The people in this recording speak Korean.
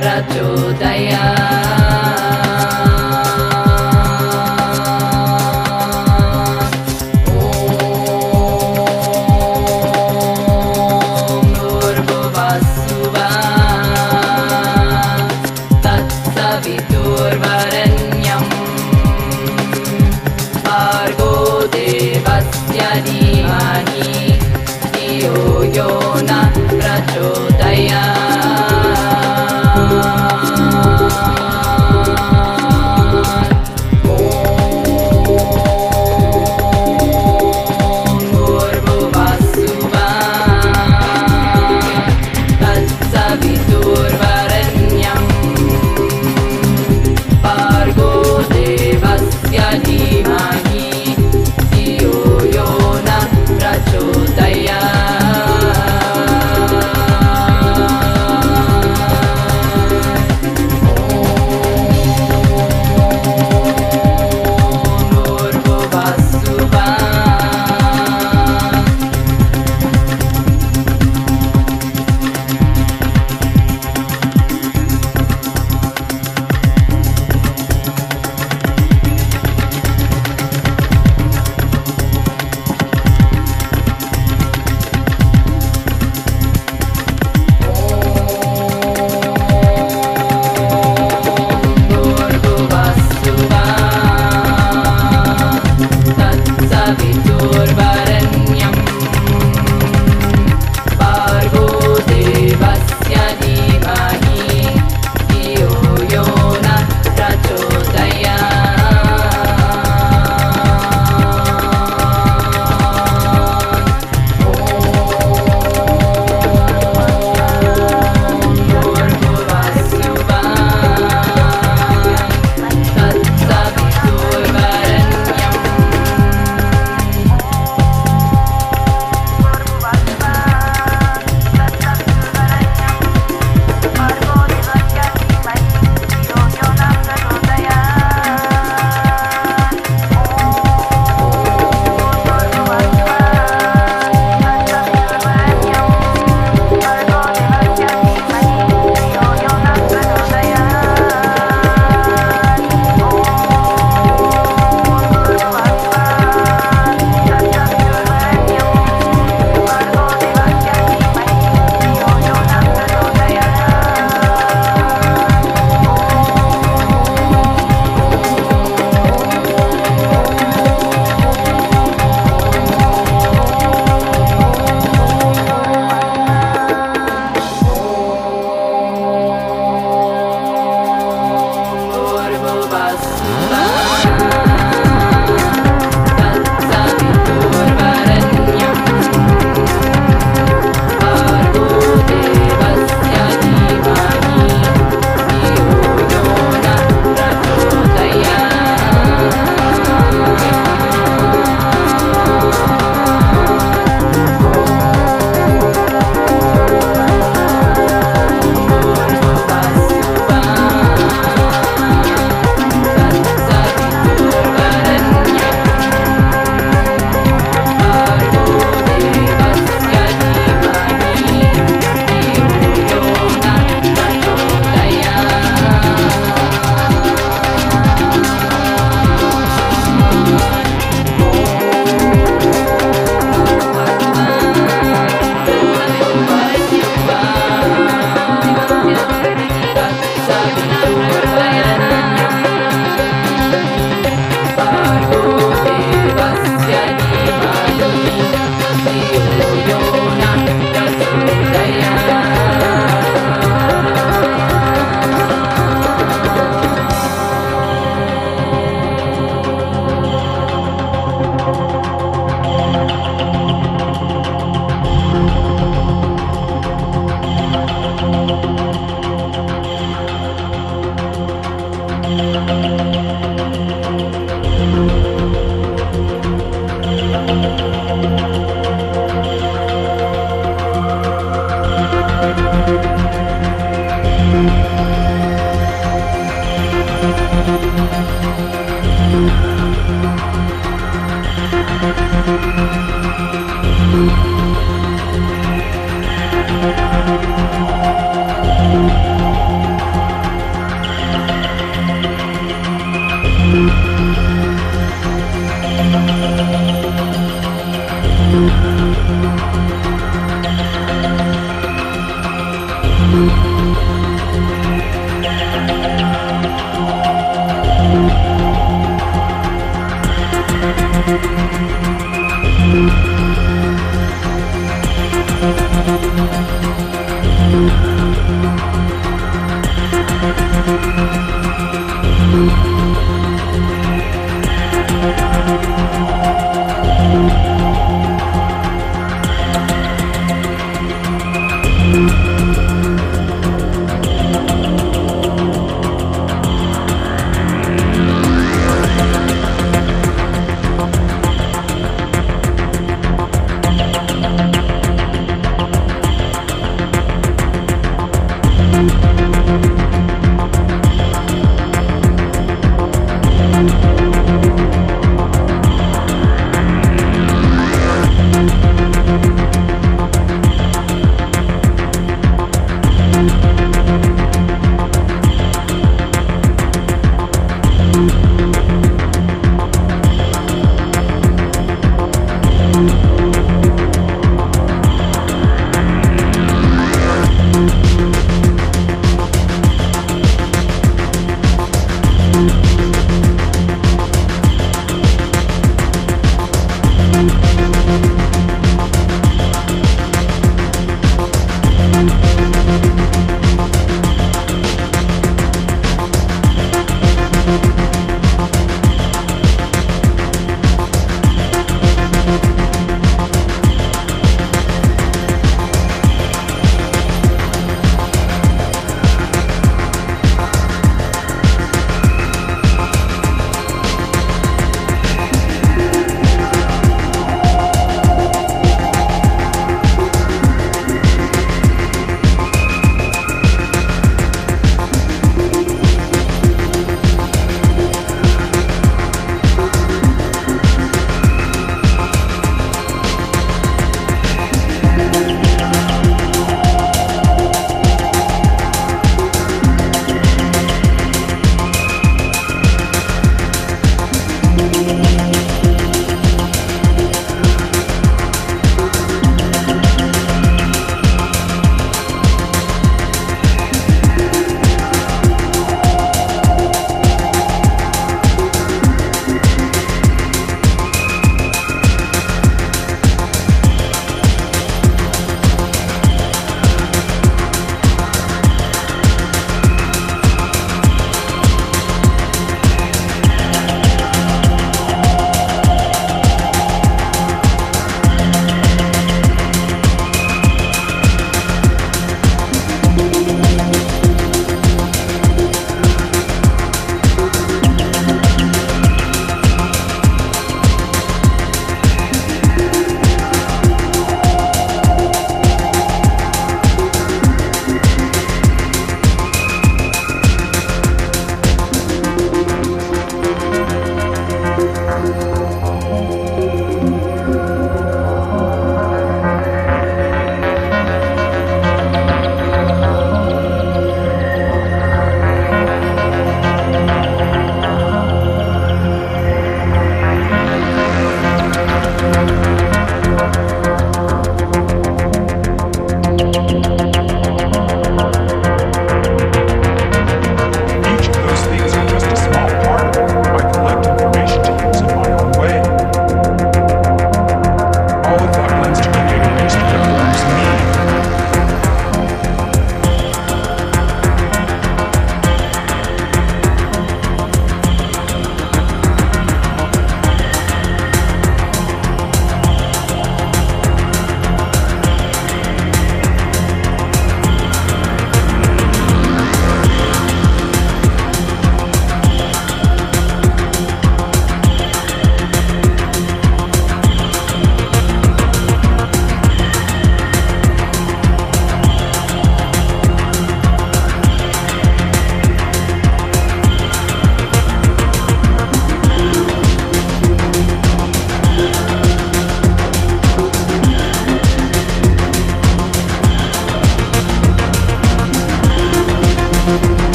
न